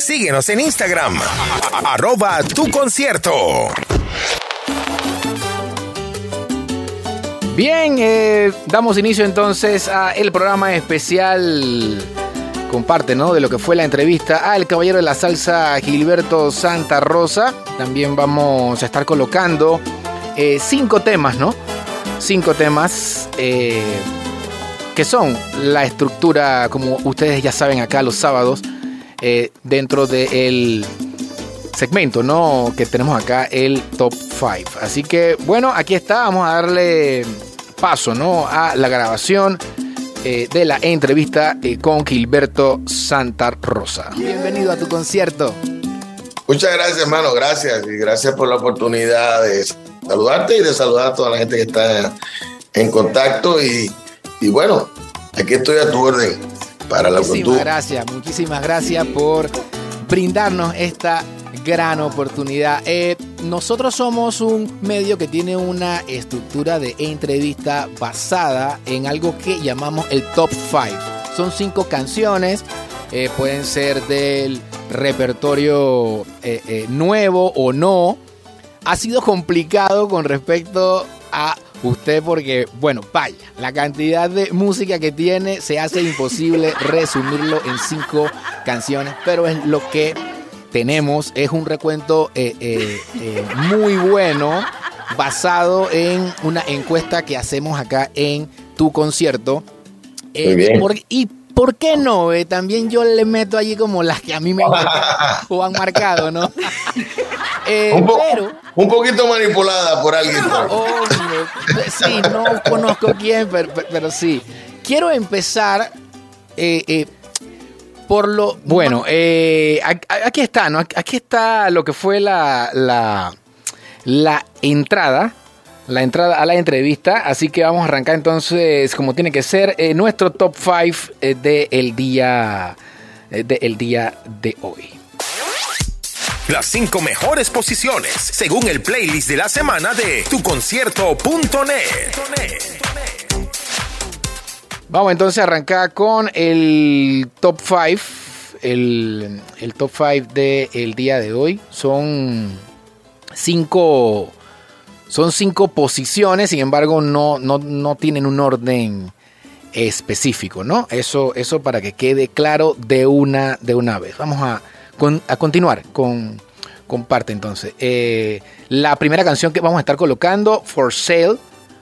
Síguenos en Instagram, arroba tu concierto. Bien, eh, damos inicio entonces a el programa especial comparte, ¿no? De lo que fue la entrevista al caballero de la salsa Gilberto Santa Rosa. También vamos a estar colocando eh, cinco temas, ¿no? Cinco temas eh, que son la estructura, como ustedes ya saben acá los sábados, eh, dentro del segmento, ¿no? Que tenemos acá el top 5. Así que, bueno, aquí está, vamos a darle paso, ¿no? A la grabación eh, de la entrevista eh, con Gilberto Santa Rosa. Bienvenido a tu concierto. Muchas gracias, hermano, gracias. Y gracias por la oportunidad de saludarte y de saludar a toda la gente que está en contacto. Y, y bueno, aquí estoy a tu orden para la Muchísimas gracias, muchísimas gracias por brindarnos esta gran oportunidad. Eh, nosotros somos un medio que tiene una estructura de entrevista basada en algo que llamamos el top 5. Son cinco canciones, eh, pueden ser del repertorio eh, nuevo o no. Ha sido complicado con respecto a usted porque, bueno, vaya, la cantidad de música que tiene se hace imposible resumirlo en cinco canciones, pero es lo que tenemos es un recuento eh, eh, eh, muy bueno basado en una encuesta que hacemos acá en tu concierto. y ¿por qué no? también yo le meto allí como las que a mí me o han marcado, ¿no? un, pero, un, poquito manipulada por alguien. sí, no conozco quién, pero, pero sí. Quiero empezar por lo. Bueno, eh, aquí está, ¿no? Aquí está lo que fue la, la, la entrada. La entrada a la entrevista. Así que vamos a arrancar entonces, como tiene que ser, eh, nuestro top 5 eh, del día, de día de hoy. Las cinco mejores posiciones, según el playlist de la semana de tuconcierto.net. Vamos entonces a arrancar con el top 5. El, top 5 del día de hoy. Son cinco. Son cinco posiciones, sin embargo, no, no, tienen un orden específico, ¿no? Eso, eso para que quede claro de una, de una vez. Vamos a, a continuar con, con parte entonces. Eh, la primera canción que vamos a estar colocando, For Sale,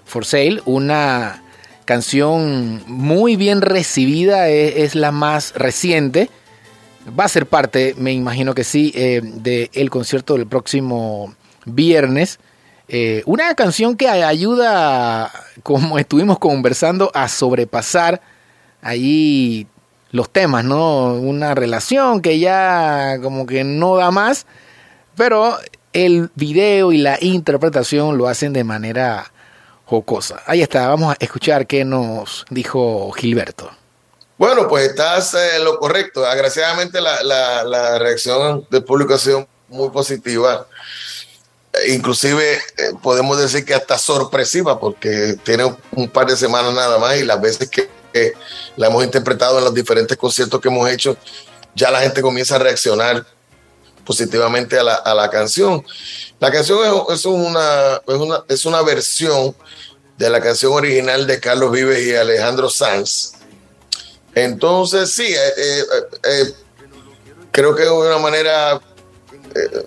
For Sale, una canción muy bien recibida, es, la más reciente. Va a ser parte, me imagino que sí, eh, del concierto del próximo viernes. Eh, una canción que ayuda, como estuvimos conversando, a sobrepasar ahí los temas, ¿no? Una relación que ya como que no da más, pero el video y la interpretación lo hacen de manera jocosa. Ahí está, vamos a escuchar qué nos dijo Gilberto. Bueno, pues estás en lo correcto. Agraciadamente la, la, reacción del público ha sido muy positiva. Inclusive eh, podemos decir que hasta sorpresiva porque tiene un par de semanas nada más y las veces que, la hemos interpretado en los diferentes conciertos que hemos hecho, ya la gente comienza a reaccionar positivamente a la, a la canción. La canción es, una, es, una, es una versión de la canción original de Carlos Vives y Alejandro Sanz. Entonces, sí, eh, eh, eh, creo que es una manera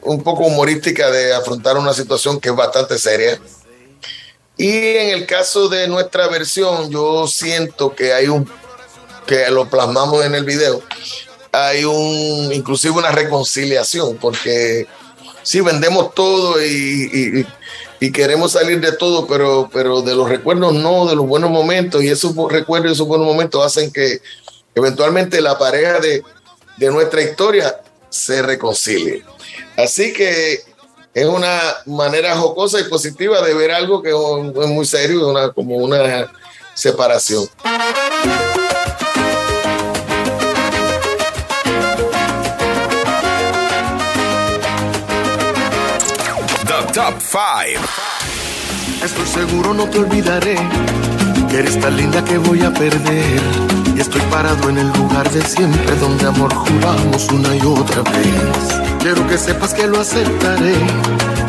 un poco humorística de afrontar una situación que es bastante seria. Y en el caso de nuestra versión, yo siento que hay un, que lo plasmamos en el video, hay un, inclusive una reconciliación, porque sí, vendemos todo y, queremos salir de todo, pero, pero de los recuerdos no, de los buenos momentos, y esos recuerdos y esos buenos momentos hacen que eventualmente la pareja de, nuestra historia se reconcilie. Así que es una manera jocosa y positiva de ver algo que es muy serio, una, como una separación. Top 5. Estoy seguro no te olvidaré. que eres tan linda que voy a perder. Y estoy parado en el lugar de siempre donde amor juramos una y otra vez. Quiero que sepas que lo aceptaré,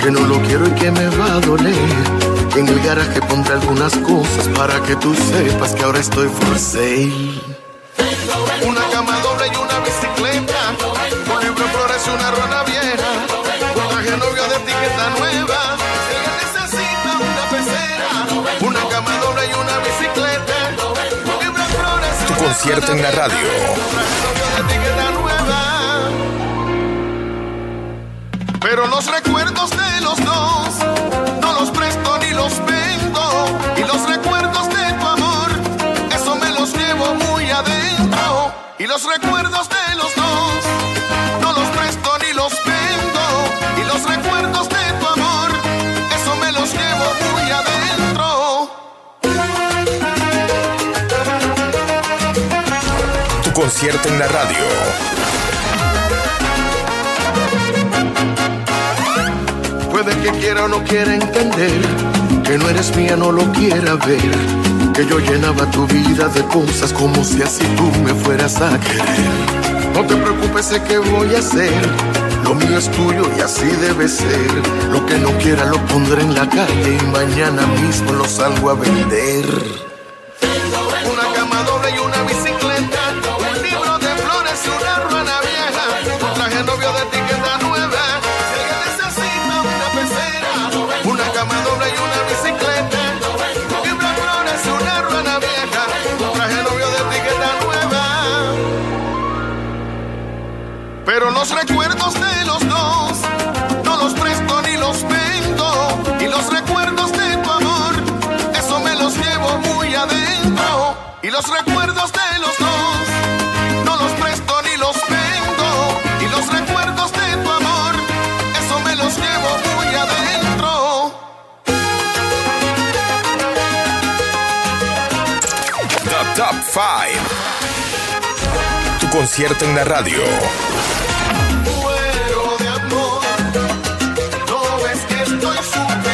que no lo quiero y que me va a doler. En el garaje pondré algunas cosas para que tú sepas que ahora estoy for sale. Una cama doble y una bicicleta. Por ejemplo, flores y una ruana vieja. Un traje novio de etiqueta nueva. Ella necesita una pecera. Una cama doble y una bicicleta. Libre flores y Tu una concierto en la radio. Un traje novio de etiqueta nueva. Pero los recuerdos de los dos no los presto ni los vendo. Y los recuerdos de tu amor, eso me los llevo muy adentro. Y los recuerdos de los dos no los presto ni los vendo. Y los recuerdos de tu amor, eso me los llevo muy adentro. Tu concierto en la radio. Que quiera o no quiera entender, que no eres mía, no lo quiera ver. Que yo llenaba tu vida de cosas como si así tú me fueras a querer. No te preocupes, sé que voy a hacer. Lo mío es tuyo y así debe ser. Lo que no quiera lo pondré en la calle y mañana mismo lo salgo a vender. Top 5. Tu concierto en la radio. Muero de amor. No ves que estoy sufriendo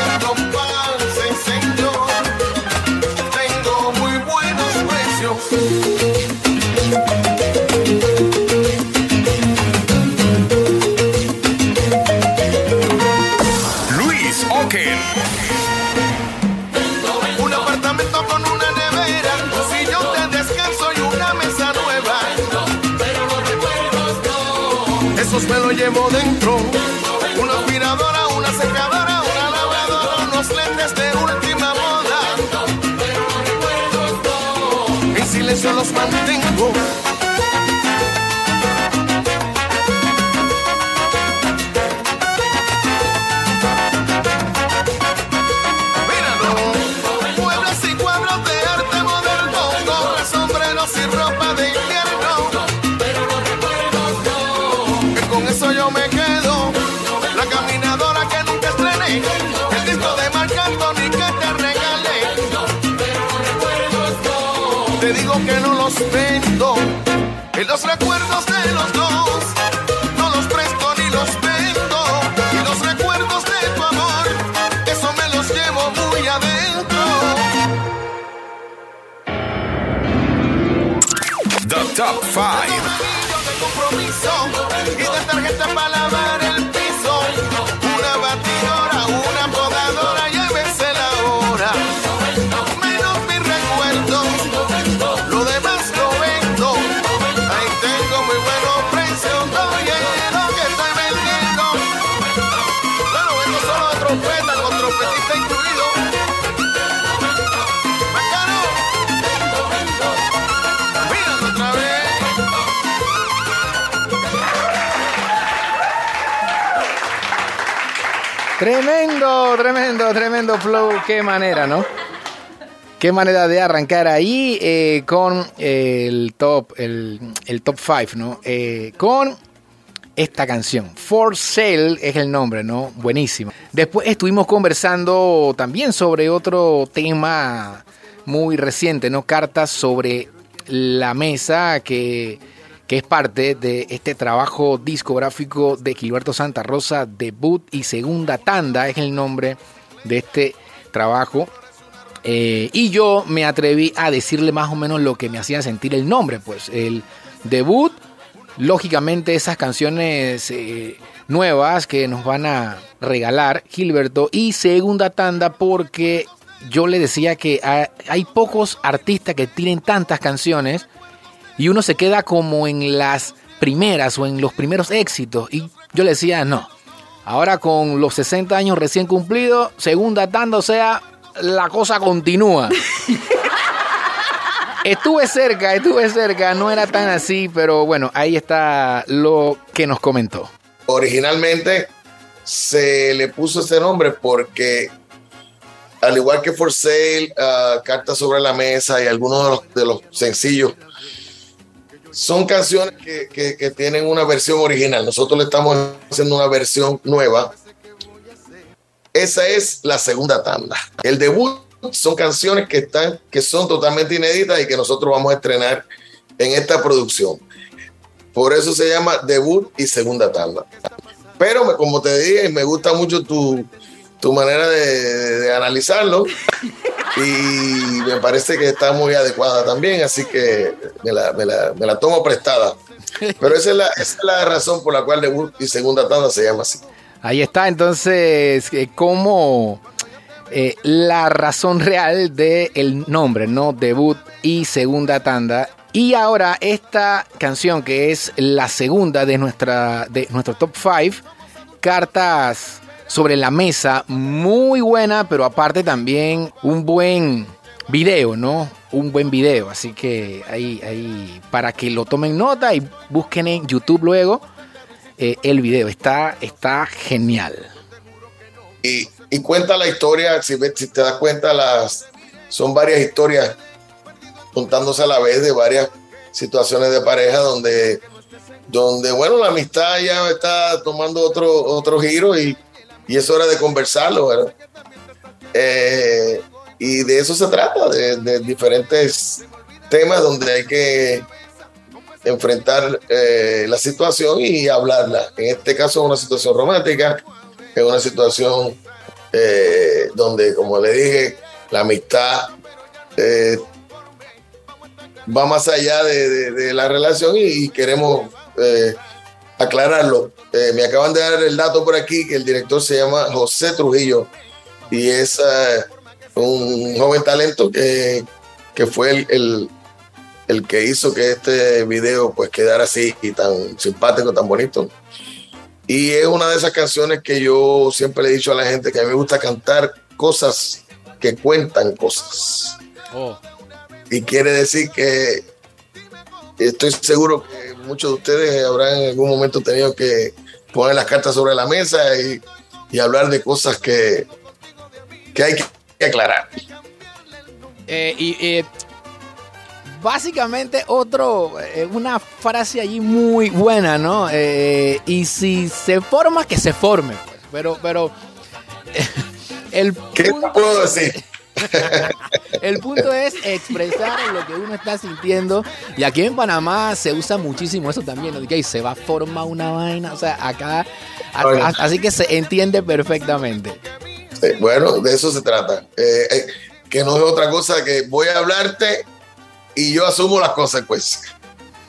los mantengo. Tremendo, tremendo, tremendo flow. Qué manera, ¿no? Qué manera de arrancar ahí eh, con el top, el, top 5, ¿no? Eh, con esta canción. For Sale es el nombre, ¿no? Buenísimo. Después estuvimos conversando también sobre otro tema muy reciente, ¿no? Cartas sobre la mesa que, que es parte de este trabajo discográfico de Gilberto Santa Rosa, debut y segunda tanda es el nombre de este trabajo. Eh, y yo me atreví a decirle más o menos lo que me hacía sentir el nombre, pues el debut, lógicamente esas canciones eh, nuevas que nos van a regalar Gilberto y segunda tanda porque yo le decía que hay pocos artistas que tienen tantas canciones y uno se queda como en las primeras o en los primeros éxitos y yo le decía no. Ahora con los 60 años recién cumplidos, segunda tanda, o sea, la cosa continúa. estuve cerca, estuve cerca, no era tan así, pero bueno, ahí está lo que nos comentó. Originalmente se le puso ese nombre porque al igual que For Sale, uh, Cartas sobre la Mesa y algunos de los, sencillos, son canciones que, que, tienen una versión original. Nosotros le estamos haciendo una versión nueva. Esa es la segunda tanda. El debut son canciones que, están, que son totalmente inéditas y que nosotros vamos a estrenar en esta producción. Por eso se llama debut y segunda tanda. Pero como te dije, me gusta mucho tu, tu manera de, analizarlo y me parece que está muy adecuada también, así que me la, tomo prestada. Pero esa es, la, esa es la razón por la cual debut y segunda tanda se llama así. Ahí está, entonces, eh, como eh, la razón real del nombre, ¿no? Debut y segunda tanda. Y ahora esta canción que es la segunda de, nuestra, de nuestro top 5, cartas sobre la mesa, muy buena, pero aparte también un buen video, ¿no? Un buen video, así que ahí, ahí, para que lo tomen nota y busquen en YouTube luego eh, el video, está, está genial. Y, cuenta la historia, si, si te das cuenta, las, son varias historias contándose a la vez de varias situaciones de pareja donde, donde bueno, la amistad ya está tomando otro, otro giro y, y es hora de conversarlo, ¿verdad? Eh, y de eso se trata, de, diferentes temas donde hay que enfrentar eh, la situación y hablarla. En este caso es una situación romántica, es una situación eh, donde, como le dije, la amistad va más allá de, la relación y, queremos aclararlo. Eh, me acaban de dar el dato por aquí que el director se llama José Trujillo y es eh, un joven talento que, fue el, el, que hizo que este video pues quedara así y tan simpático, tan bonito. Y es una de esas canciones que yo siempre le he dicho a la gente que a mí me gusta cantar cosas que cuentan cosas. Oh. Y quiere decir que estoy seguro que muchos de ustedes habrán en algún momento tenido que poner las cartas sobre la mesa y, hablar de cosas que, que hay que aclarar. Eh, y eh, básicamente otro, eh, una frase allí muy buena, ¿no? y si se forma, que se forme, pues. Pero, pero el ¿Qué puedo decir? El punto es expresar lo que uno está sintiendo. Y aquí en Panamá se usa muchísimo eso también. ¿no? Que se va a formar una vaina. O sea, acá. así que se entiende perfectamente. bueno, de eso se trata. Eh, eh, que no es otra cosa que voy a hablarte y yo asumo las consecuencias.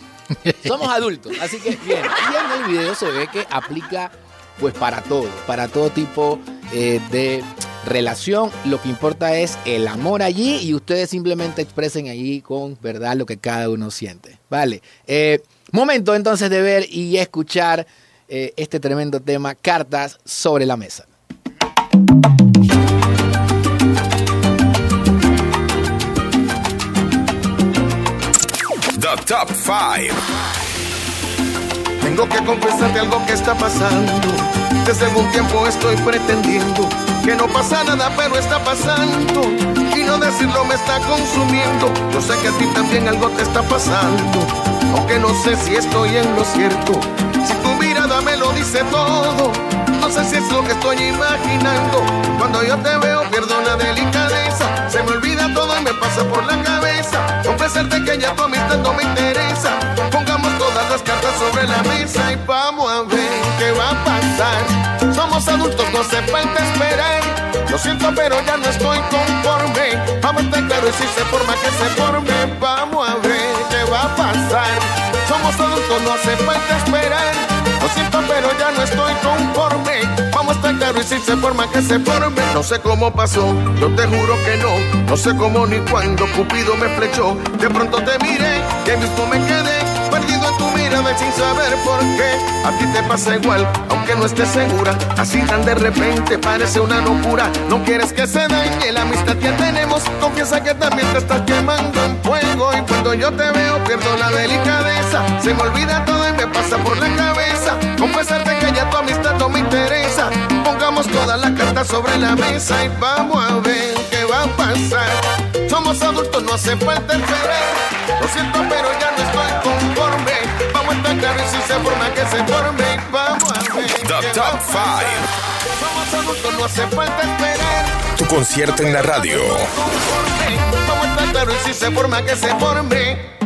Somos adultos, así que bien. Y en el video se ve que aplica pues para todo, para todo tipo eh, de relación. Lo que importa es el amor allí y ustedes simplemente expresen allí con verdad lo que cada uno siente. Vale. Eh, momento entonces de ver y escuchar eh, este tremendo tema, cartas sobre la mesa. The Top 5. Tengo que confesarte algo que está pasando. Desde algún tiempo estoy pretendiendo que no pasa nada, pero está pasando. Y no decirlo me está consumiendo. Yo sé que a ti también algo te está pasando. Aunque no sé si estoy en lo cierto. Si tu mirada me lo dice todo. No sé si es lo que estoy imaginando. Cuando yo te veo pierdo la delicadeza. Se me olvida todo y me pasa por la cabeza. Confesarte que ya tu amistad no me interesa. Pongamos todas las cartas sobre la mesa y vamos a ver qué va a pasar. Somos adultos, no se falta esperar. Lo siento, pero ya no estoy conforme. Vamos claro y si se forma que se forme, vamos a ver qué va a pasar. Somos adultos, no hace falta esperar. Lo siento, pero ya no estoy conforme. Vamos a estar claro y si se forma que se forme. No sé cómo pasó, yo te juro que no. No sé cómo ni cuándo Cupido me flechó. De pronto te miré, que mismo me quedé mirada sin saber por qué. A ti te pasa igual, aunque no estés segura. Así tan de repente parece una locura. No quieres que se dañe la amistad que tenemos. Confiesa que también te estás quemando en fuego. Y cuando yo te veo, pierdo la delicadeza. Se me olvida todo y me pasa por la cabeza. Confesarte que ya tu amistad no me interesa. Pongamos todas las cartas sobre la mesa y vamos a ver qué va a pasar. Somos adultos, no hace falta esperar. Lo siento, pero ya no estoy conforme. Vamos a estar claros si se forma que se forme. Vamos a ver. The Top 5. Somos adultos, no hace falta esperar. Tu concierto en la radio. Vamos a estar claros si se forma que se forme.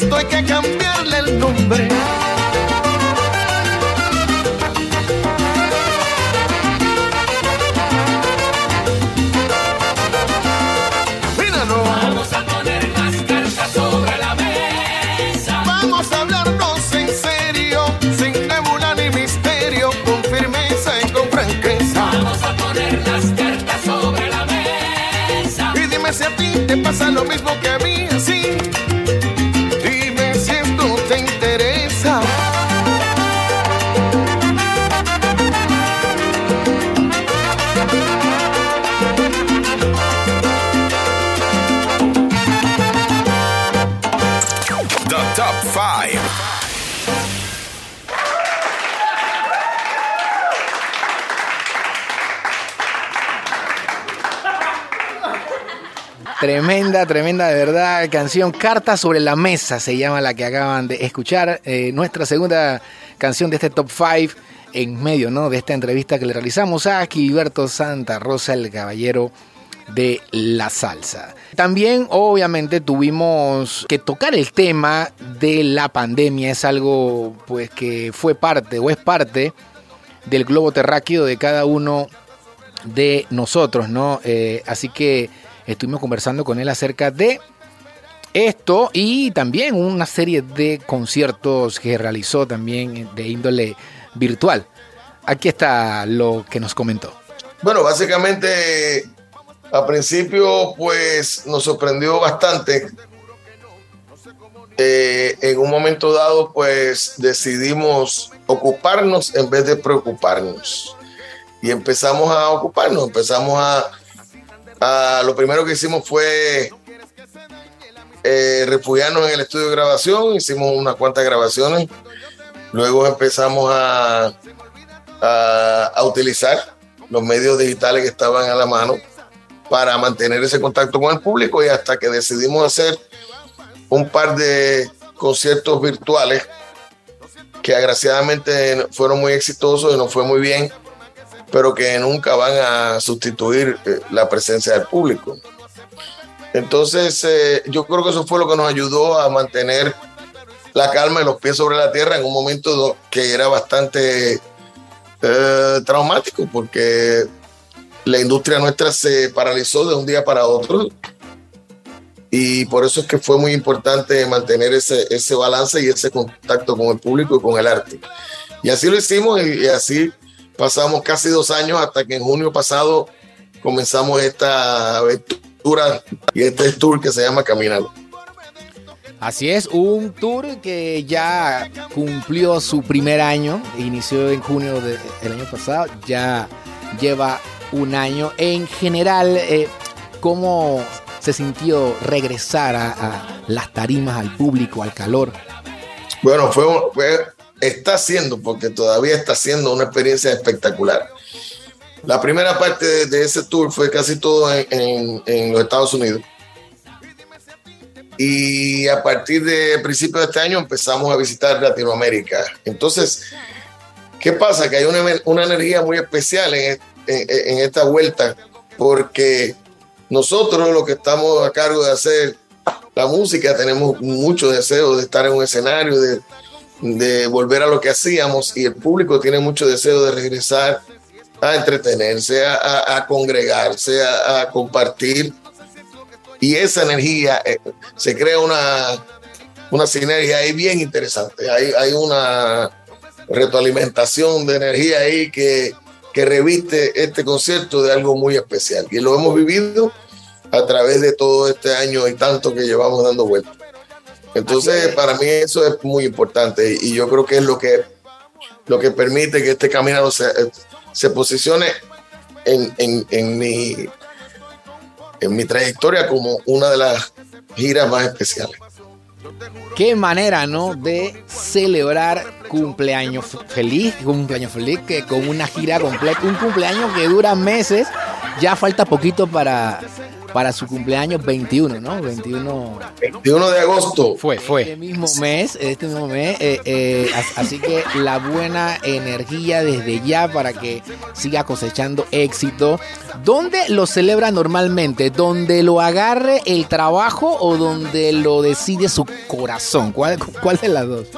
Esto hay que cambiarle el nombre. Míralo. Vamos a poner las cartas sobre la mesa. Vamos a hablarnos en serio, sin nebula ni misterio, con firmeza y con franqueza. Vamos a poner las cartas sobre la mesa. Y dime si a ti te pasa lo mismo que Tremenda, tremenda de verdad canción. Carta sobre la mesa se llama la que acaban de escuchar. Eh, nuestra segunda canción de este top 5 en medio ¿no? de esta entrevista que le realizamos a Gilberto Santa Rosa, el caballero de la salsa. También obviamente tuvimos que tocar el tema de la pandemia. Es algo pues que fue parte o es parte del globo terráqueo de cada uno de nosotros, ¿no? Eh, así que estuvimos conversando con él acerca de esto y también una serie de conciertos que realizó también de índole virtual. Aquí está lo que nos comentó. Bueno, básicamente a principio pues nos sorprendió bastante. Eh, en un momento dado pues decidimos ocuparnos en vez de preocuparnos. Y empezamos a ocuparnos, empezamos a... a- lo primero que hicimos fue eh, refugiarnos en el estudio de grabación, hicimos unas cuantas grabaciones. Luego empezamos a, a, a utilizar los medios digitales que estaban a la mano para mantener ese contacto con el público y hasta que decidimos hacer un par de conciertos virtuales que agraciadamente fueron muy exitosos y nos fue muy bien, pero que nunca van a sustituir eh, la presencia del público. Entonces, eh, yo creo que eso fue lo que nos ayudó a mantener la calma y los pies sobre la tierra en un momento que era bastante eh, traumático, porque la industria nuestra se paralizó de un día para otro. Y por eso es que fue muy importante mantener ese, ese balance y ese contacto con el público y con el arte. Y así lo hicimos y, y así pasamos casi dos años hasta que en junio pasado comenzamos esta aventura y este tour que se llama Caminar. Así es, un tour que ya cumplió su primer año, inició en junio de- del año pasado, ya lleva un año. En general, eh, ¿cómo se sintió regresar a, a las tarimas, al público, al calor? Bueno, fue- está siendo, porque todavía está siendo una experiencia espectacular. La primera parte de, ese tour fue casi todo en, los Estados Unidos. y a partir de principios de este año empezamos a visitar Latinoamérica. Entonces, ¿qué pasa? Que hay una, una energía muy especial en, en, en esta vuelta, porque nosotros los que estamos a cargo de hacer la música tenemos mucho deseo de estar en un escenario, de, de volver a lo que hacíamos y el público tiene mucho deseo de regresar a entretenerse, a, congregarse, a, a, compartir. Y esa energía, eh, se crea una, una sinergia ahí bien interesante. Hay, hay una retroalimentación de energía ahí que, que reviste este concierto de algo muy especial. Y lo hemos vivido a través de todo este año y tanto que llevamos dando vueltas. Entonces, para mí eso es muy importante y yo creo que es lo que, lo que permite que este caminado se, se posicione en, en, en, mi, en mi trayectoria como una de las giras más especiales. Qué manera, ¿no? De celebrar cumpleaños feliz, cumpleaños feliz, que con una gira completa, un cumpleaños que dura meses, ya falta poquito para, para su cumpleaños 21, ¿no? 21. 21 de agosto. Fue, fue. Este mismo mes, este mismo mes. Eh, eh, así que la buena energía desde ya para que siga cosechando éxito. ¿Dónde lo celebra normalmente? ¿Donde lo agarre el trabajo o donde lo decide su corazón? ¿Cuál, cuál de las dos?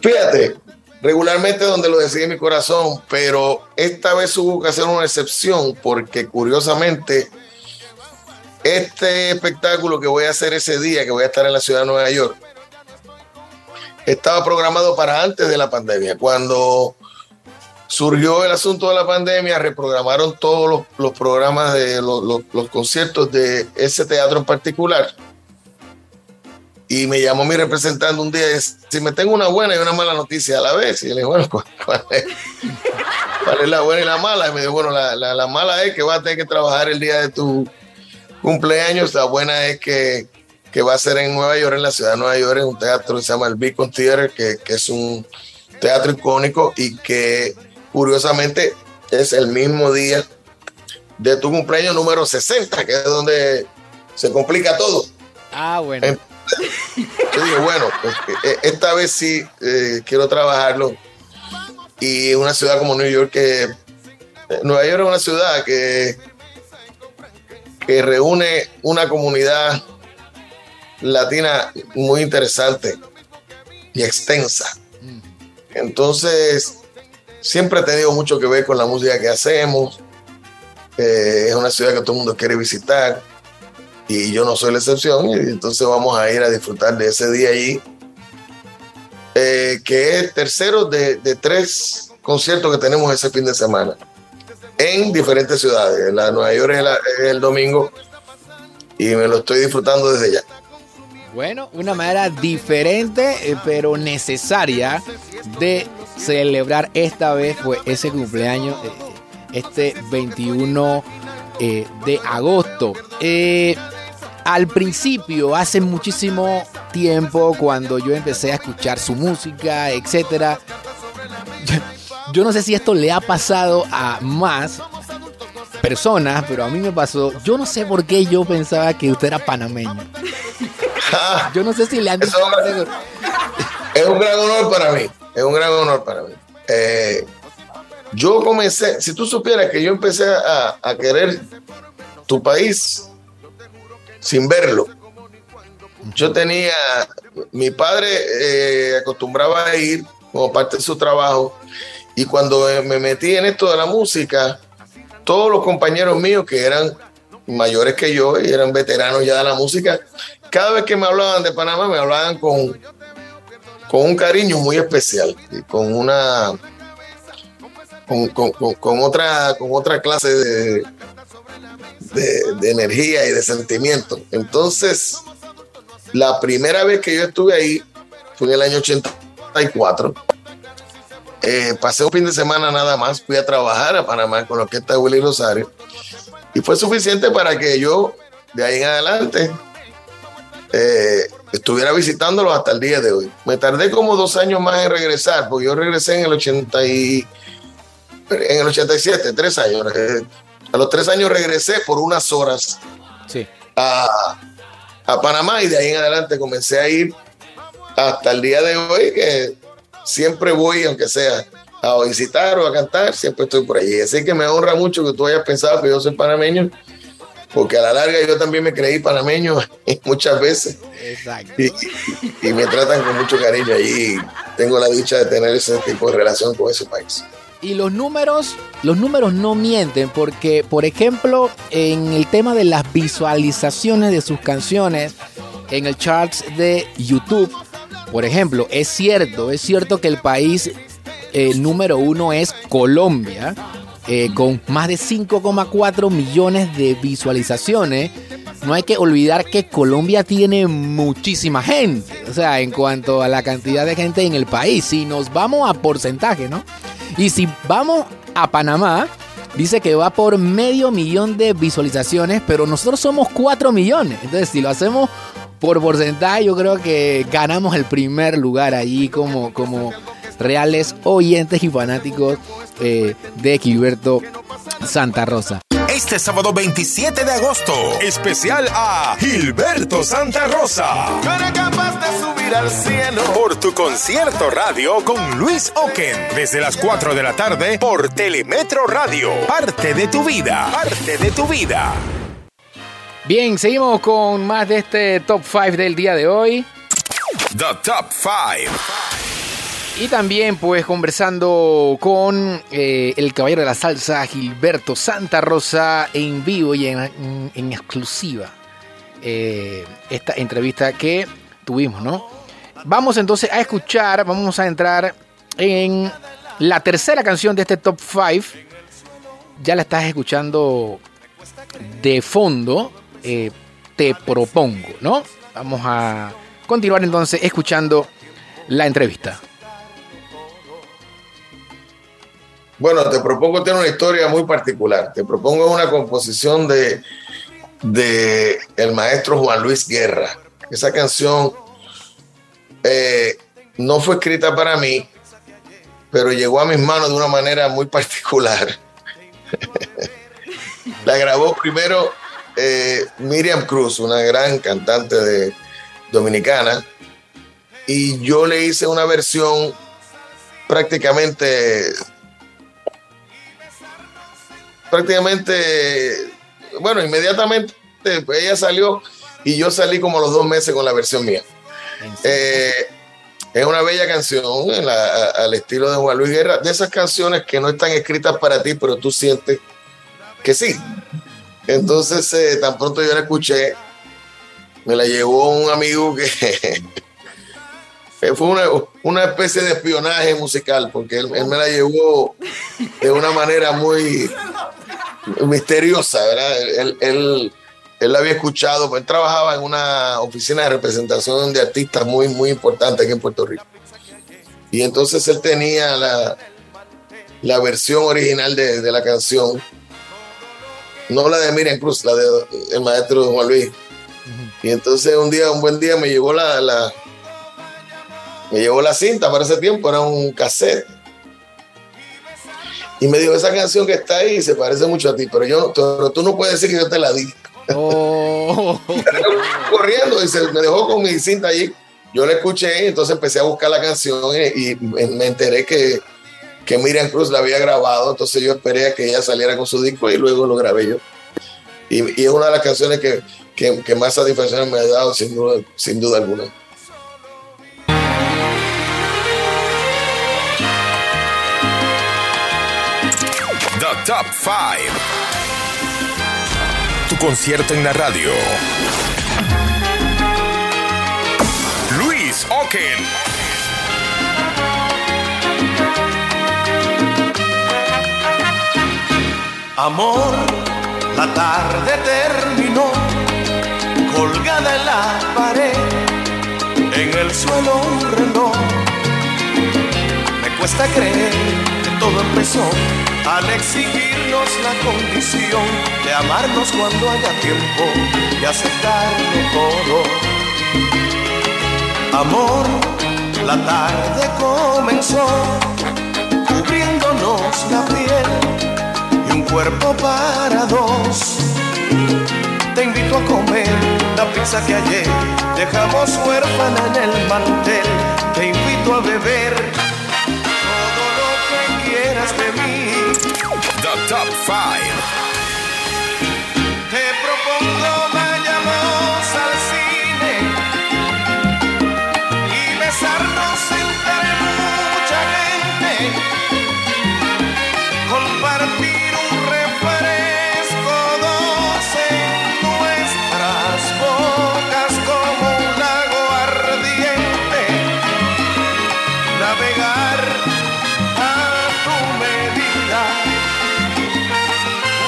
Fíjate, regularmente donde lo decide mi corazón, pero esta vez hubo que hacer una excepción porque curiosamente este espectáculo que voy a hacer ese día, que voy a estar en la ciudad de Nueva York, estaba programado para antes de la pandemia. Cuando surgió el asunto de la pandemia, reprogramaron todos los, los programas de los, conciertos de ese teatro en particular. Y me llamó mi representante un día y dice, si me tengo una buena y una mala noticia a la vez. Y le dije, bueno, ¿cuál, es? la buena y la mala? Y me dijo, bueno, la, la mala es que vas a tener que trabajar el día de tu cumpleaños. La buena es que, que, va a ser en Nueva York, en la ciudad de Nueva York, en un teatro que se llama el Beacon Theater, que, que es un teatro icónico y que curiosamente es el mismo día de tu cumpleaños número 60, que es donde se complica todo. Ah, bueno. Yo digo, bueno, pues, esta vez sí eh, quiero trabajarlo. Y una ciudad como New York, que Nueva York es una ciudad que que reúne una comunidad latina muy interesante y extensa. Entonces, siempre he tenido mucho que ver con la música que hacemos. Eh, es una ciudad que todo el mundo quiere visitar y yo no soy la excepción. Y entonces vamos a ir a disfrutar de ese día allí, eh, que es tercero de, de tres conciertos que tenemos ese fin de semana en diferentes ciudades. La Nueva York es, el domingo y me lo estoy disfrutando desde ya. Bueno, una manera diferente eh, pero necesaria de celebrar esta vez fue ese cumpleaños, eh, este 21 eh, de agosto. Al principio, hace muchísimo tiempo, cuando yo empecé a escuchar su música, etcétera, yo no sé si esto le ha pasado a más personas, pero a mí me pasó. Yo no sé por qué yo pensaba que usted era panameño. yo no sé si le han dicho. Eso, es un gran honor para mí. Es un gran honor para mí. Eh, yo comencé, si tú supieras que yo empecé a, a querer tu país sin verlo. Yo tenía, mi padre eh, acostumbraba a ir como parte de su trabajo y cuando me metí en esto de la música, todos los compañeros míos que eran mayores que yo y eran veteranos ya de la música, cada vez que me hablaban de Panamá me hablaban con, con un cariño muy especial y con una con, con, con otra con otra clase de, de, de, energía y de sentimiento. Entonces, la primera vez que yo estuve ahí fue en el año 84 eh, pasé un fin de semana nada más, fui a trabajar a Panamá con la orquesta de Willy Rosario y fue suficiente para que yo de ahí en adelante eh, estuviera visitándolo hasta el día de hoy. Me tardé como dos años más en regresar, porque yo regresé en el 80 y, en el 87, tres años. Eh, a los tres años regresé por unas horas sí. a, a Panamá y de ahí en adelante comencé a ir hasta el día de hoy que siempre voy, aunque sea a visitar o a cantar, siempre estoy por allí. Así que me honra mucho que tú hayas pensado que yo soy panameño, porque a la larga yo también me creí panameño muchas veces Exacto. y, y me tratan con mucho cariño allí. Tengo la dicha de tener ese tipo de relación con ese país. Y los números, los números no mienten porque, por ejemplo, en el tema de las visualizaciones de sus canciones en el charts de YouTube, por ejemplo, es cierto, es cierto que el país eh, número uno es Colombia, eh, con más de 5,4 millones de visualizaciones. No hay que olvidar que Colombia tiene muchísima gente, o sea, en cuanto a la cantidad de gente en el país. Si nos vamos a porcentaje, ¿no? Y si vamos a Panamá, dice que va por medio millón de visualizaciones, pero nosotros somos 4 millones. Entonces, si lo hacemos por porcentaje, yo creo que ganamos el primer lugar allí como, como reales oyentes y fanáticos eh, de Gilberto Santa Rosa. Este sábado 27 de agosto, especial a Gilberto Santa Rosa. Yo era capaz de subir al cielo. Por tu concierto radio con Luis Oken. Desde las 4 de la tarde por Telemetro Radio. Parte de tu vida. Parte de tu vida. Bien, seguimos con más de este top 5 del día de hoy. The Top 5. Y también pues conversando con eh, el caballero de la salsa Gilberto Santa Rosa en vivo y en, en exclusiva. eh, esta entrevista que tuvimos, ¿no? Vamos entonces a escuchar, vamos a entrar en la tercera canción de este top 5. Ya la estás escuchando de fondo. Eh, te propongo, ¿no? Vamos a continuar entonces escuchando la entrevista. Bueno, te propongo tener una historia muy particular. Te propongo una composición de, de el maestro Juan Luis Guerra. Esa canción eh, no fue escrita para mí, pero llegó a mis manos de una manera muy particular. La grabó primero eh, Miriam Cruz, una gran cantante de, dominicana, y yo le hice una versión prácticamente prácticamente, bueno, inmediatamente ella salió y yo salí como a los dos meses con la versión mía. Eh, es una bella canción en la- a- al estilo de Juan Luis Guerra, de esas canciones que no están escritas para ti, pero tú sientes que sí. Entonces, eh, tan pronto yo la escuché, me la llevó un amigo que fue una, una especie de espionaje musical, porque él, me la llevó de una manera muy misteriosa, ¿verdad? Él, él, él la había escuchado, pues él trabajaba en una oficina de representación de artistas muy, muy importante aquí en Puerto Rico. Y entonces él tenía la, la versión original de, de la canción, no la de Miriam Cruz, la de el maestro Juan Luis. Y entonces un día, un buen día me llegó la, la me llevó la cinta para ese tiempo, era un cassette. Y me dijo, esa canción que está ahí se parece mucho a ti, pero yo pero tú no puedes decir que yo te la di. Oh. Corriendo y se me dejó con mi cinta allí. Yo la escuché entonces empecé a buscar la canción y, y me enteré que, que Miriam Cruz la había grabado. Entonces yo esperé a que ella saliera con su disco y luego lo grabé yo. Y, es una de las canciones que, que, que más satisfacción me ha dado sin duda, sin duda alguna. The Top 5. Tu concierto en la radio. Luis Oken. Amor, la tarde terminó, colgada en la pared, en el suelo un reloj. Me cuesta creer que todo empezó al exigirnos la condición de amarnos cuando haya tiempo y aceptarlo todo. Amor, la tarde comenzó cubriéndonos la piel cuerpo para dos. Te invito a comer la pizza que ayer dejamos huérfana en el mantel. Te invito a beber A tu medida.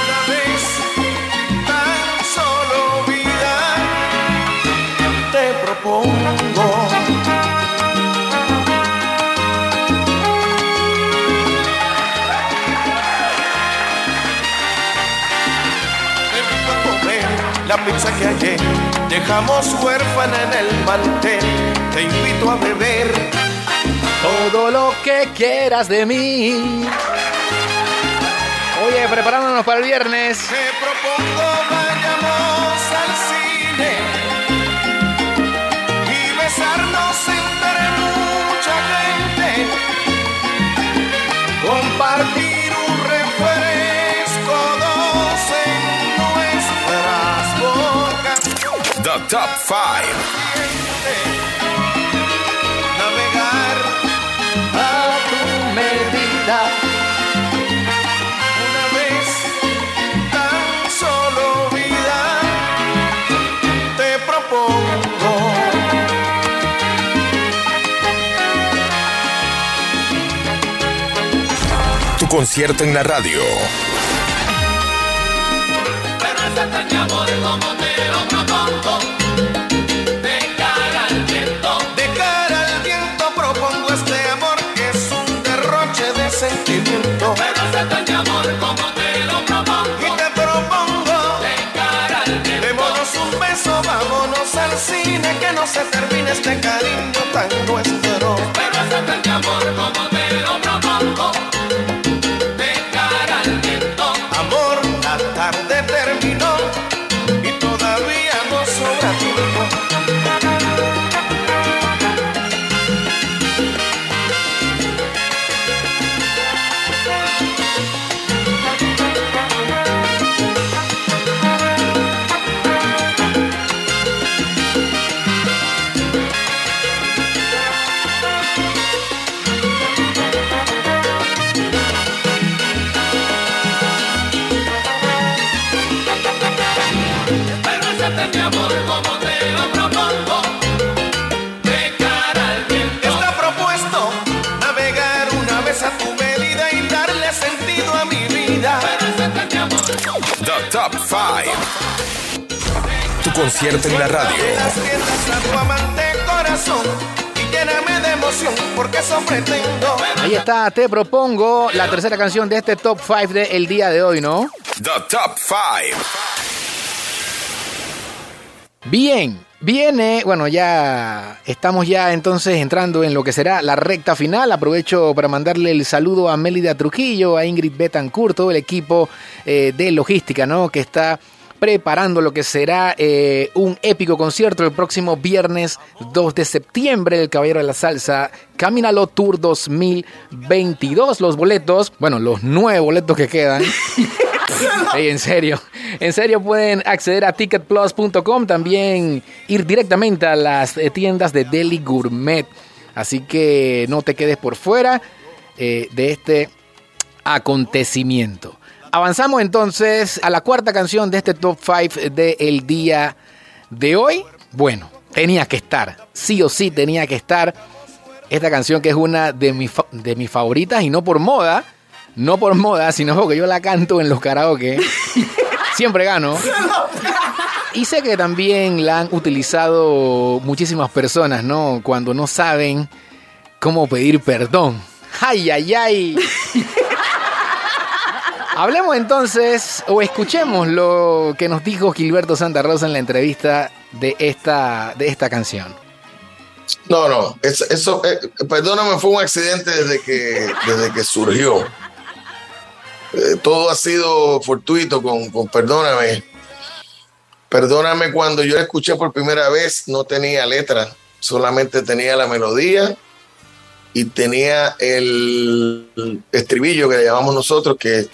Una vez tan solo vida te propongo. A comer la pizza que ayer dejamos huérfana en el mantel. Te invito a beber Todo lo que quieras de mí. Oye, preparándonos para el viernes. Te propongo vayamos al cine y besarnos entre mucha gente. Compartir un refresco, dos en nuestras bocas. The Top 5. Medida. Una vez tan solo vida te propongo. Tu concierto en la radio. Pero cine, que no se termine este cariño tan nuestro. pero es mi amor como te lo propongo. Concierto en la radio. Ahí está, te propongo la tercera canción de este top 5 del día de hoy, ¿no? The Top 5. Bien, viene, bueno, ya estamos ya entonces entrando en lo que será la recta final. Aprovecho para mandarle el saludo a Mélida Trujillo, a Ingrid Betancourt, todo el equipo eh, de logística, ¿no? Que está preparando lo que será eh, un épico concierto el próximo viernes 2 de septiembre del Caballero de la Salsa Caminalo Tour 2022. Los boletos, bueno, los nueve boletos que quedan. En serio, en serio pueden acceder a ticketplus.com, también ir directamente a las eh, tiendas de Deli Gourmet. Así que no te quedes por fuera eh, de este acontecimiento. Avanzamos entonces a la cuarta canción de este top 5 del día de hoy. Bueno, tenía que estar, sí o sí tenía que estar esta canción que es una de, mis de mis favoritas y no por moda, no por moda, sino porque yo la canto en los karaoke. Siempre gano. Y sé que también la han utilizado muchísimas personas, ¿no? Cuando no saben cómo pedir perdón. ¡Ay, ay, ay! Hablemos entonces, o escuchemos lo que nos dijo Gilberto Santa Rosa en la entrevista de esta, de esta canción. No, no, eso, eso, eh, perdóname, fue un accidente desde que, desde que surgió. Eh, todo ha sido fortuito con, con perdóname. Perdóname cuando yo la escuché por primera vez, no tenía letra, solamente tenía la melodía y tenía el estribillo que llamamos nosotros, que,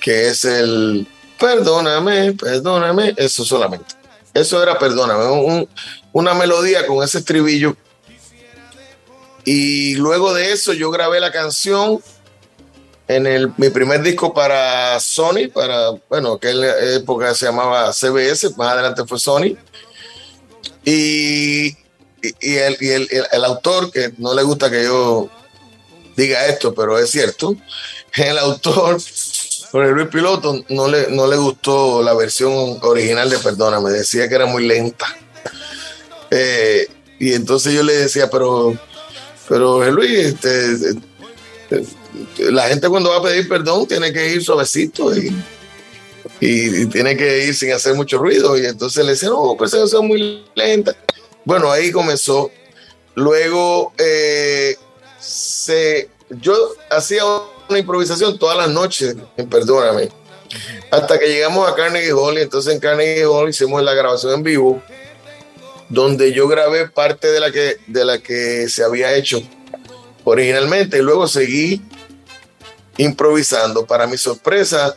que es el perdóname, perdóname, eso solamente. Eso era perdóname, un- una melodía con ese estribillo. Y luego de eso yo grabé la canción en el, mi primer disco para Sony, para, bueno, que época se llamaba CBS, más adelante fue Sony. Y, y- el, el- el- autor, que no le gusta que yo diga esto, pero es cierto, el autor, Jorge Luis Piloto, no le, no le gustó la versión original de Perdóname, decía que era muy lenta. Eh, y entonces yo le decía, pero, pero Luis, este, eh, la gente cuando va a pedir perdón tiene que ir suavecito y, y- tiene que ir sin hacer mucho ruido. Y entonces le decía, no, esa canción es muy lenta. Bueno, ahí comenzó. Luego, eh, se, yo hacía una improvisación todas las noches, Perdóname, hasta que llegamos a Carnegie Hall. Y entonces en Carnegie Hall hicimos la grabación en vivo, donde yo grabé parte de la que, de la que se había hecho originalmente. Y luego seguí improvisando. Para mi sorpresa,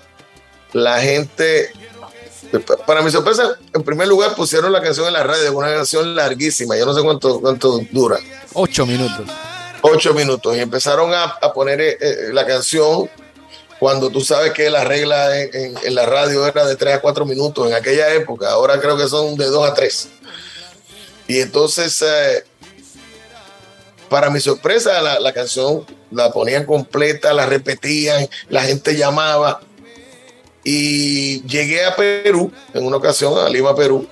la gente, para mi sorpresa, en primer lugar pusieron la canción en la radio, una canción larguísima, yo no sé cuánto, cuánto dura, Ocho minutos. ocho minutos, y empezaron a, a poner eh, eh, la canción cuando tú sabes que la regla en, en- en la radio era de tres a cuatro minutos en aquella época, ahora creo que son de dos a tres. Y entonces, eh, para mi sorpresa, la, la canción la ponían completa, la repetían, la gente llamaba. Y llegué a Perú, en una ocasión, a Lima, Perú,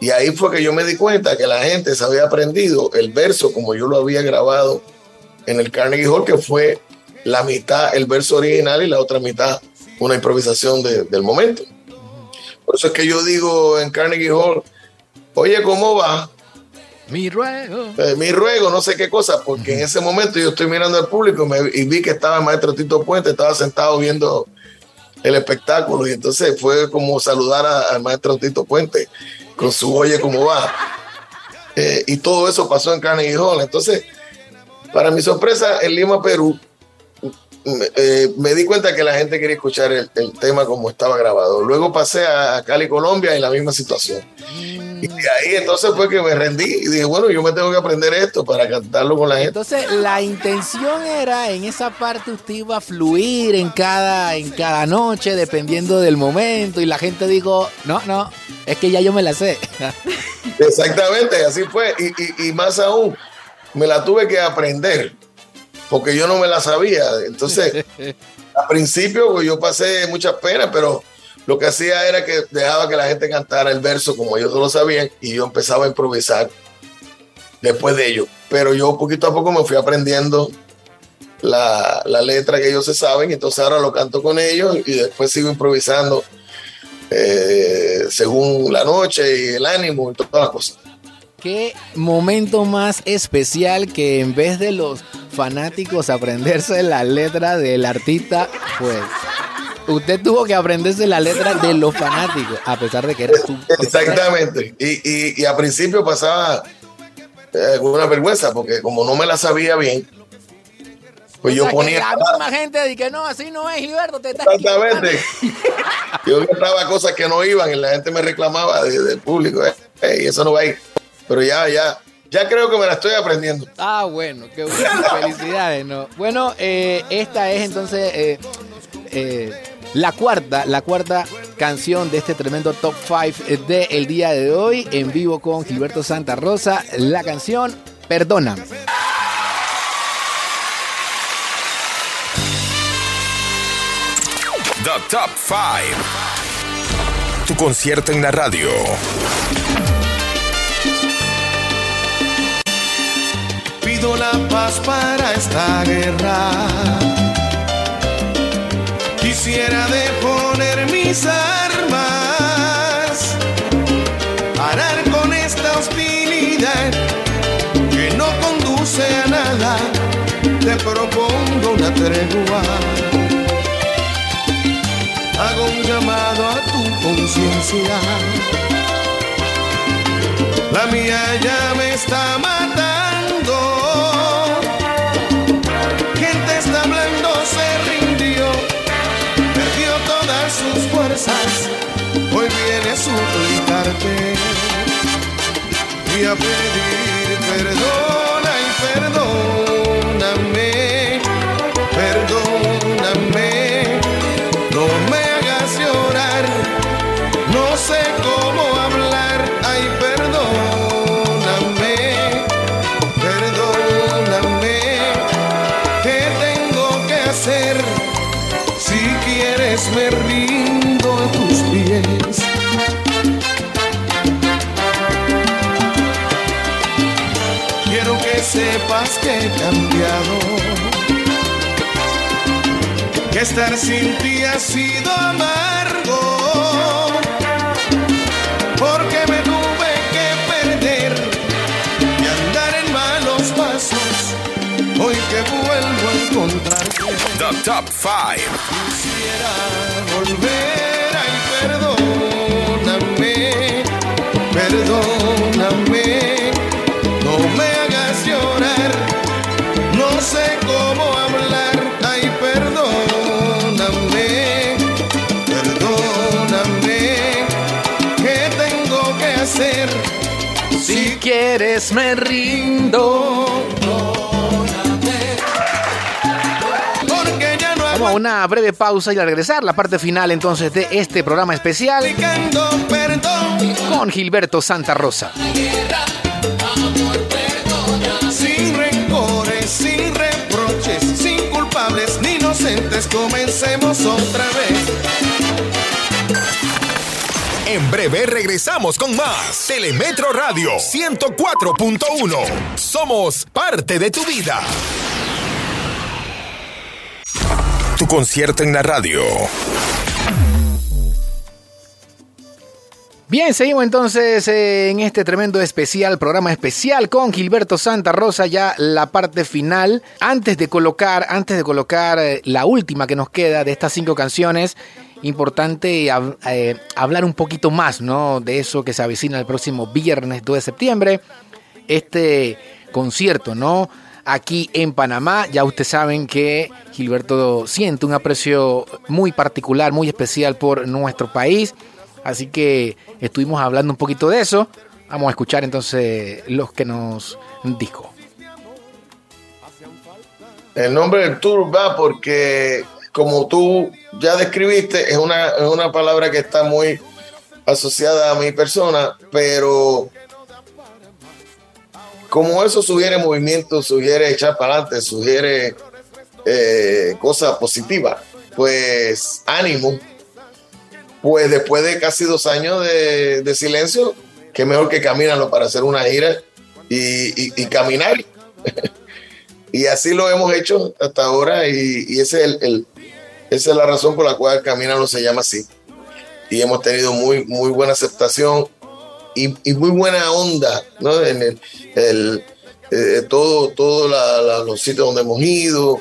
y ahí fue que yo me di cuenta que la gente se había aprendido el verso como yo lo había grabado en el Carnegie Hall, que fue la mitad el verso original y la otra mitad una improvisación de- del momento. Por eso es que yo digo en Carnegie Hall, oye, ¿cómo va? Mi ruego. Eh, mi ruego, no sé qué cosa, porque en ese momento yo estoy mirando al público y, me- y vi que estaba el maestro Tito Puente, estaba sentado viendo el espectáculo y entonces fue como saludar al maestro Tito Puente con su oye cómo va. Eh, y todo eso pasó en Carnegie Hall. Entonces, para mi sorpresa, en Lima, Perú, eh, me di cuenta que la gente quería escuchar el, el tema como estaba grabado. Luego pasé a, a Cali, Colombia, y la misma situación. Y de ahí entonces fue que me rendí y dije, bueno, yo me tengo que aprender esto para cantarlo con la gente. Entonces, la intención era en esa parte usted iba a fluir en cada, en cada noche, dependiendo del momento, y la gente dijo, no, no, es que ya yo me la sé. Exactamente, así fue. Y, y- y más aún, me la tuve que aprender, porque yo no me la sabía. Entonces, al principio pues, yo pasé muchas penas, pero lo que hacía era que dejaba que la gente cantara el verso como ellos no lo sabían y yo empezaba a improvisar después de ello. Pero yo poquito a poco me fui aprendiendo la, la letra que ellos se saben, y entonces ahora lo canto con ellos y después sigo improvisando eh, según la noche y el ánimo y todas las cosas. Qué momento más especial que en vez de los fanáticos aprenderse la letra del artista, pues usted tuvo que aprenderse la letra de los fanáticos, a pesar de que eres tú. Exactamente. Y, y, y al principio pasaba eh, una vergüenza, porque como no me la sabía bien, pues yo que ponía. La misma gente dice que no, así no es, Gilberto, te estás Exactamente. Yo cantaba cosas que no iban y la gente me reclamaba de- del público. Hey, eso no va a ir. Pero ya, ya, ya creo que me la estoy aprendiendo. Ah, bueno, qué bueno. Felicidades, ¿no? Bueno, eh, esta es entonces eh, eh, la cuarta, la cuarta canción de este tremendo top 5 de el día de hoy, en vivo con Gilberto Santa Rosa. La canción Perdóname. The Top 5. Tu concierto en la radio. Para esta guerra. Quisiera deponer mis armas, parar con esta hostilidad que no conduce a nada. Te propongo una tregua. Hago un llamado a tu conciencia. La mía ya me está matando. Hoy viene a suplicarte. Y a pedir perdón y perdóname, que he cambiado. Que estar sin ti ha sido amargo. Porque me tuve que perder y andar en malos pasos. Hoy que vuelvo a encontrarte. The Top 5. Quisiera volver, ay, perdóname, perdóname, quieres me rindo. Porque ya no Vamos a una breve pausa y al regresar la parte final entonces de este programa especial con Gilberto Santa Rosa. Sin rencores, sin reproches, sin culpables ni inocentes, comencemos otra vez. Breve regresamos con más. Telemetro Radio 104.1. Somos parte de tu vida. Tu concierto en la radio. Bien, seguimos entonces eh, en este tremendo especial, programa especial con Gilberto Santa Rosa, ya la parte final. Antes de colocar, antes de colocar eh, la última que nos queda de estas cinco canciones, importante eh, hablar un poquito más, ¿no? De eso que se avecina el próximo viernes 2 de septiembre. Este concierto, ¿no? Aquí en Panamá, ya ustedes saben que Gilberto siente un aprecio muy particular, muy especial por nuestro país. Así que estuvimos hablando un poquito de eso. Vamos a escuchar entonces los que nos dijo. El nombre del tour va porque, como tú ya describiste, es una, es una palabra que está muy asociada a mi persona, pero como eso sugiere movimiento, sugiere echar para adelante, sugiere eh, cosas positivas, pues ánimo. Pues después de casi dos años de, de silencio, qué mejor que caminarlo para hacer una gira y, y- caminar. Y así lo hemos hecho hasta ahora y, y ese es el- esa es la razón por la cual Camínalo se llama así. Y hemos tenido muy, muy buena aceptación y, y muy buena onda, ¿no? En el, eh, todo, los sitios donde hemos ido,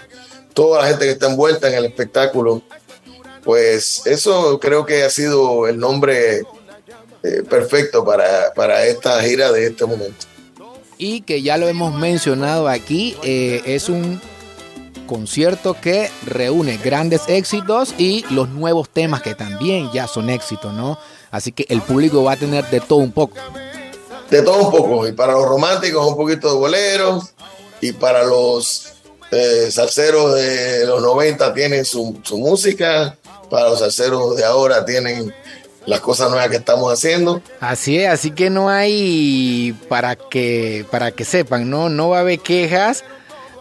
toda la gente que está envuelta en el espectáculo. Pues eso creo que ha sido el nombre eh, perfecto para, para esta gira de este momento. Y que ya lo hemos mencionado aquí, eh, es un concierto que reúne grandes éxitos y los nuevos temas que también ya son éxitos, ¿no? Así que el público va a tener de todo un poco. de todo un poco. Y para los románticos, un poquito de boleros. Y para los eh, salseros de los 90 tienen su, su música. Para los salseros de ahora tienen las cosas nuevas que estamos haciendo. Así es, así que no hay para que para que sepan, no no va a haber quejas,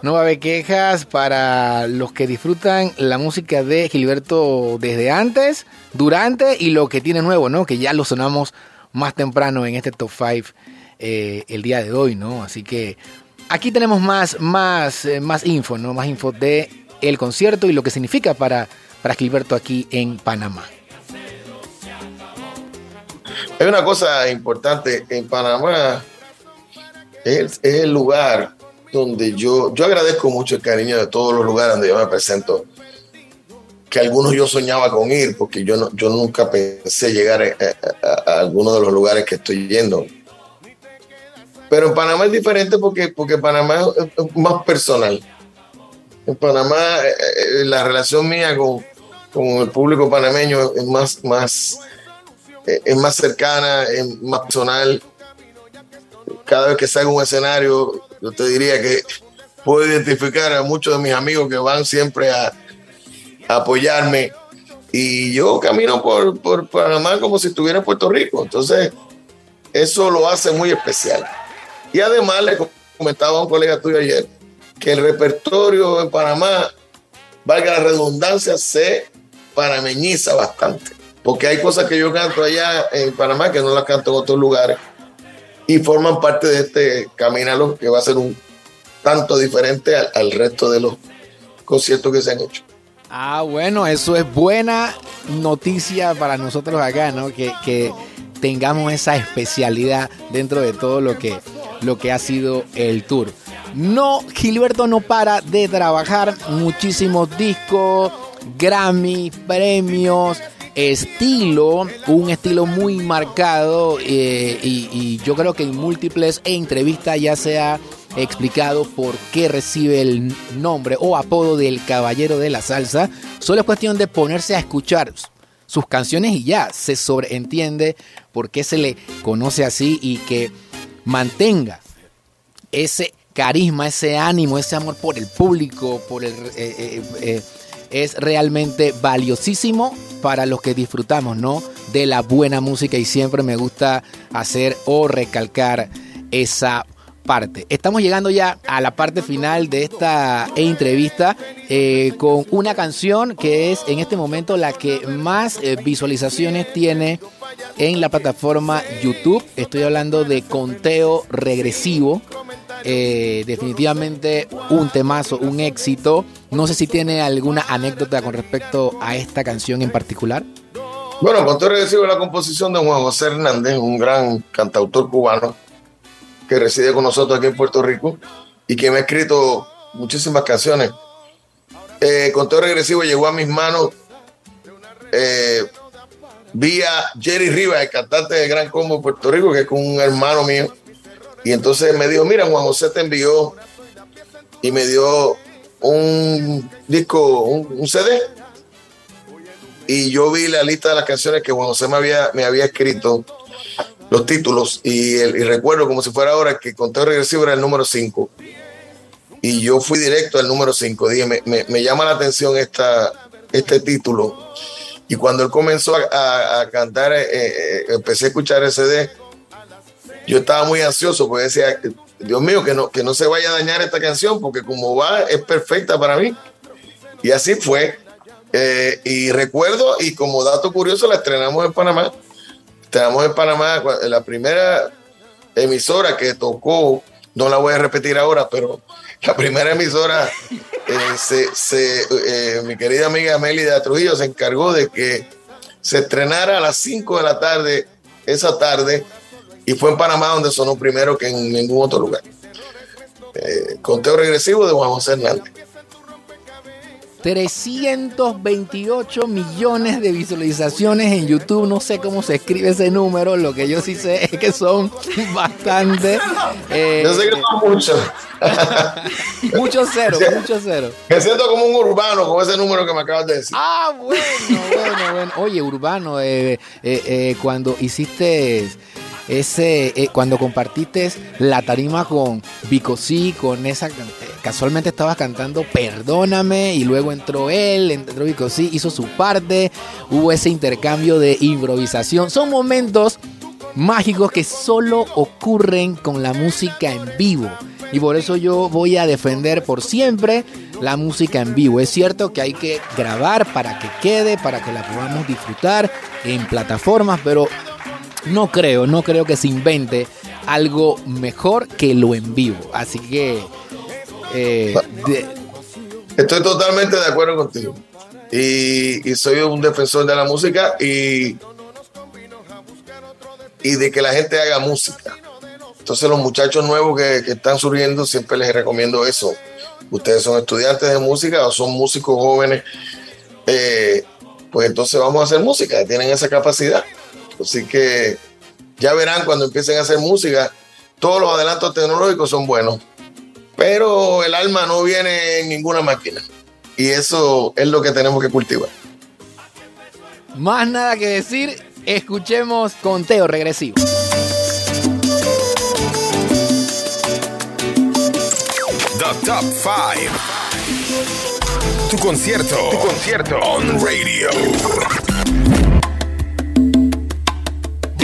no va a haber quejas para los que disfrutan la música de Gilberto desde antes, durante y lo que tiene nuevo, ¿no? Que ya lo sonamos más temprano en este top 5 el día de hoy, ¿no? Así que aquí tenemos más más eh, más info, ¿no? Más info de el concierto y lo que significa para para Gilberto aquí en Panamá. Hay una cosa importante en Panamá. Es el lugar donde yo, yo agradezco mucho el cariño de todos los lugares donde yo me presento. que algunos yo soñaba con ir, porque yo, no, yo nunca pensé llegar a, a, a alguno de los lugares que estoy yendo. Pero en Panamá es diferente porque, porque Panamá es más personal. En Panamá eh, eh, la relación mía con, con, el público panameño es más, más, eh, es más cercana, es más personal. Cada vez que salgo a un escenario, yo te diría que puedo identificar a muchos de mis amigos que van siempre a, apoyarme. Y yo camino por, por Panamá como si estuviera en Puerto Rico. Entonces, eso lo hace muy especial. Y además le comentaba a un colega tuyo ayer que el repertorio en Panamá, valga la redundancia, se panameñiza bastante. Porque hay cosas que yo canto allá en Panamá que no las canto en otros lugares. Y forman parte de este Camínalo, que va a ser un tanto diferente al, al resto de los conciertos que se han hecho. Ah, bueno, eso es buena noticia para nosotros acá, ¿no? Que, que, tengamos esa especialidad dentro de todo lo que, lo que ha sido el tour. No, Gilberto no para de trabajar muchísimos discos, Grammy, premios, estilo, un estilo muy marcado eh, y, yo creo que en múltiples entrevistas ya se ha explicado por qué recibe el nombre o apodo del caballero de la salsa. Solo es cuestión de ponerse a escuchar sus canciones y ya se sobreentiende por qué se le conoce así y que mantenga ese carisma, ese ánimo, ese amor por el público, por el eh, eh, es realmente valiosísimo para los que disfrutamos, ¿no? De la buena música y siempre me gusta hacer o recalcar esa parte. Estamos llegando ya a la parte final de esta entrevista eh, con una canción que es en este momento la que más eh, visualizaciones tiene en la plataforma YouTube. Estoy hablando de conteo regresivo. Eh, definitivamente un temazo, un éxito. No sé si tiene alguna anécdota con respecto a esta canción en particular. Bueno, regresivo es la composición de Juan José Hernández, un gran cantautor cubano que reside con nosotros aquí en Puerto Rico y que me ha escrito muchísimas canciones. Eh, Conteo Regresivo llegó a mis manos eh, vía Jerry Rivas, el cantante de Gran Combo de Puerto Rico, que es un hermano mío. Y entonces me dijo, mira, Juan José te envió y me dio un disco, un, CD. Y yo vi la lista de las canciones que Juan José me había, me había escrito los títulos y, el, recuerdo como si fuera ahora que conteo regresivo era el número 5 y yo fui directo al número 5 dije me, me, me, llama la atención esta, este título y cuando él comenzó a cantar eh, eh, empecé a escuchar ese CD yo estaba muy ansioso porque decía Dios mío que no, que no se vaya a dañar esta canción porque como va es perfecta para mí y así fue. Eh, y recuerdo y como dato curioso la estrenamos en Panamá. Estamos en Panamá, la primera emisora que tocó, no la voy a repetir ahora, pero la primera emisora, eh, se, se, eh, mi querida amiga Melida Trujillo se encargó de que se estrenara a las 5 de la tarde, esa tarde, y fue en Panamá donde sonó primero que en ningún otro lugar. Eh, conteo regresivo de Juan José Hernández. 328 millones de visualizaciones en YouTube. No sé cómo se escribe ese número. Lo que yo sí sé es que son bastante. Eh, yo sé que son muchos. muchos cero, muchos cero. Me siento como un urbano con ese número que me acabas de decir. Ah, bueno, bueno, bueno. Oye, urbano, eh, eh, cuando hiciste ese eh, cuando compartiste la tarima con Bicosí, con esa casualmente estabas cantando Perdóname y luego entró él, entró Bicosí, hizo su parte, hubo ese intercambio de improvisación. Son momentos mágicos que solo ocurren con la música en vivo. Y por eso yo voy a defender por siempre la música en vivo. Es cierto que hay que grabar para que quede, para que la podamos disfrutar en plataformas, pero no creo, no creo que se invente algo mejor que lo en vivo. Así que... Eh, de... Estoy totalmente de acuerdo contigo. Y, y, soy un defensor de la música y, y de que la gente haga música. Entonces los muchachos nuevos que, que están surgiendo siempre les recomiendo eso. Ustedes son estudiantes de música o son músicos jóvenes eh, pues entonces vamos a hacer música, tienen esa capacidad. Así que ya verán cuando empiecen a hacer música, todos los adelantos tecnológicos son buenos, pero el alma no viene en ninguna máquina. Y eso es lo que tenemos que cultivar. Más nada que decir, escuchemos conteo regresivo. The Top 5. Tu concierto. Tu concierto. On radio.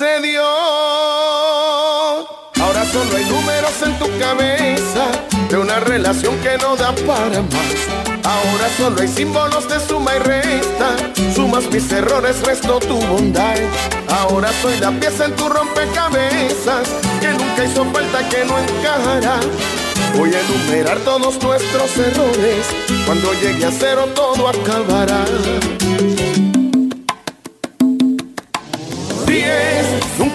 se dio. Ahora solo hay números en tu cabeza de una relación que no da para más. Ahora solo hay símbolos de suma y resta. Sumas mis errores, resto tu bondad. Ahora soy la pieza en tu rompecabezas que nunca hizo falta que no encajará. Voy a enumerar todos nuestros errores. Cuando llegue a cero todo acabará.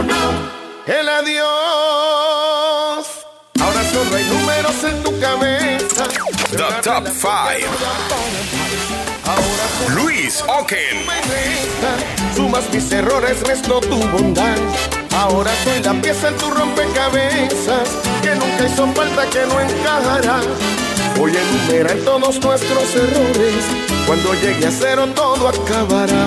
el adiós. Ahora solo hay números en tu cabeza. The Top 5. Ahora solo Luis Oken. Sumas mis errores, resto tu bondad. Ahora soy la pieza en tu rompecabezas que nunca hizo falta que no encajará. Voy a enumerar todos nuestros errores. Cuando llegue a cero todo acabará.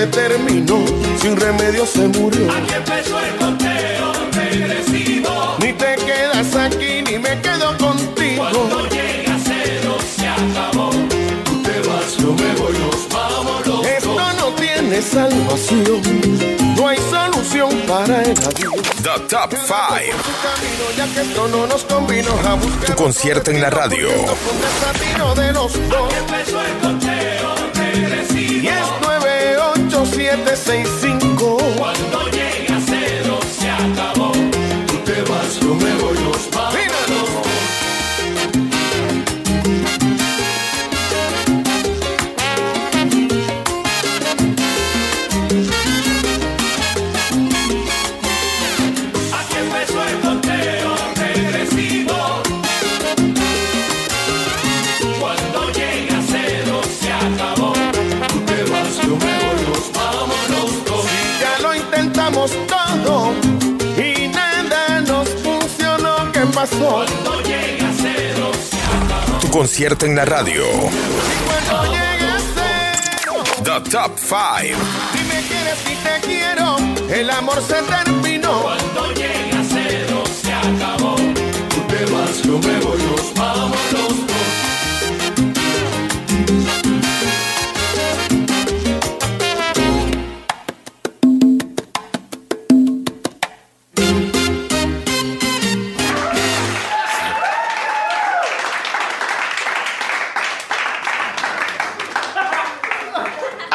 Se terminó, sin remedio se murió. Aquí empezó el conteo regresivo. Ni te quedas aquí, ni me quedo contigo. Cuando llega cero se acabó. Tú te vas, yo me voy, nos vamos los Esto dos. no tiene salvación, no hay solución para el adiós. The Top 5. Su camino, ya que esto no nos convino a buscar Tu concierto en la radio. Con desatino de los dos. Empezó el conteo regresivo. 765 concierto en la radio. The Top 5. si me quieres y te quiero, el amor se terminó. Cuando llega cero se acabó. Tú te vas, yo me voy, nos vamos los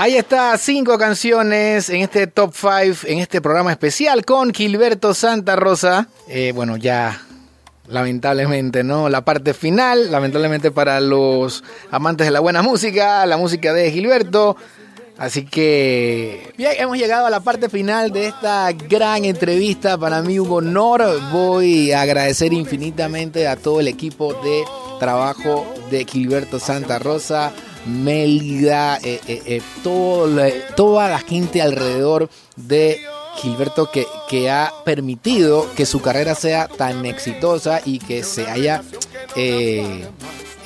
Ahí está, cinco canciones en este top 5, en este programa especial con Gilberto Santa Rosa. Eh, bueno, ya lamentablemente, ¿no? La parte final, lamentablemente para los amantes de la buena música, la música de Gilberto. Así que bien, hemos llegado a la parte final de esta gran entrevista. Para mí un honor. Voy a agradecer infinitamente a todo el equipo de trabajo de Gilberto Santa Rosa, Mélida, eh, eh, eh, todo la- toda la gente alrededor de Gilberto que, que ha permitido que su carrera sea tan exitosa y que se haya eh,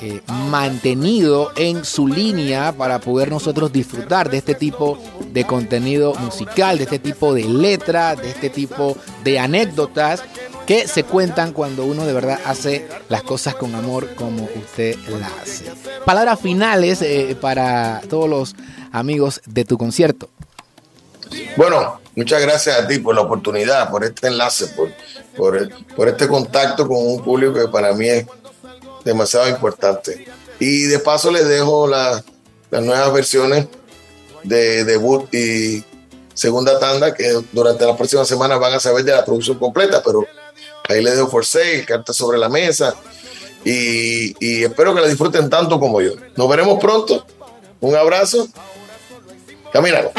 eh, mantenido en su línea para poder nosotros disfrutar de este tipo de contenido musical, de este tipo de letra, de este tipo de anécdotas que se cuentan cuando uno de verdad hace las cosas con amor como usted la hace. Palabras finales eh, para todos los amigos de tu concierto. Bueno, muchas gracias a ti por la oportunidad, por este enlace, por, por, por este contacto con un público que para mí es demasiado importante. Y de paso les dejo la- las nuevas versiones de debut y segunda tanda que durante las próximas semanas van a saber de la producción completa, pero ahí les dejo for sale, cartas sobre la mesa y, y espero que la disfruten tanto como yo. Nos veremos pronto. Un abrazo. Camínalo.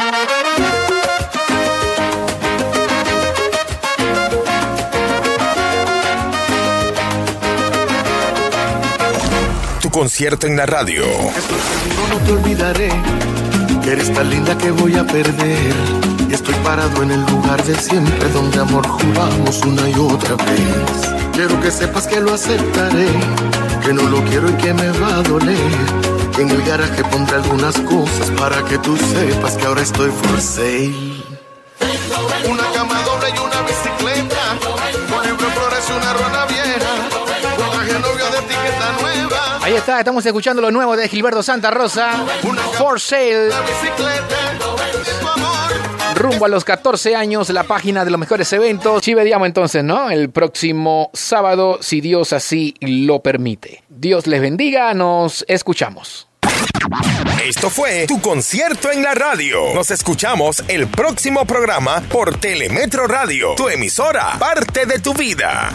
Concierto en la radio. No te olvidaré que eres tan linda que voy a perder. Y estoy parado en el lugar de siempre donde amor juramos una y otra vez. Quiero que sepas que lo aceptaré, que no lo quiero y que me va a doler. En el garaje pondré algunas cosas para que tú sepas que ahora estoy for sale. Una cama doble y una bicicleta. Por ejemplo, flores y una ruana Estamos escuchando lo nuevo de Gilberto Santa Rosa. For sale, rumbo a los 14 años, la página de los mejores eventos. Chive Diamo entonces, ¿no? El próximo sábado, si Dios así lo permite. Dios les bendiga, nos escuchamos. Esto fue tu concierto en la radio. Nos escuchamos el próximo programa por Telemetro Radio, tu emisora, parte de tu vida.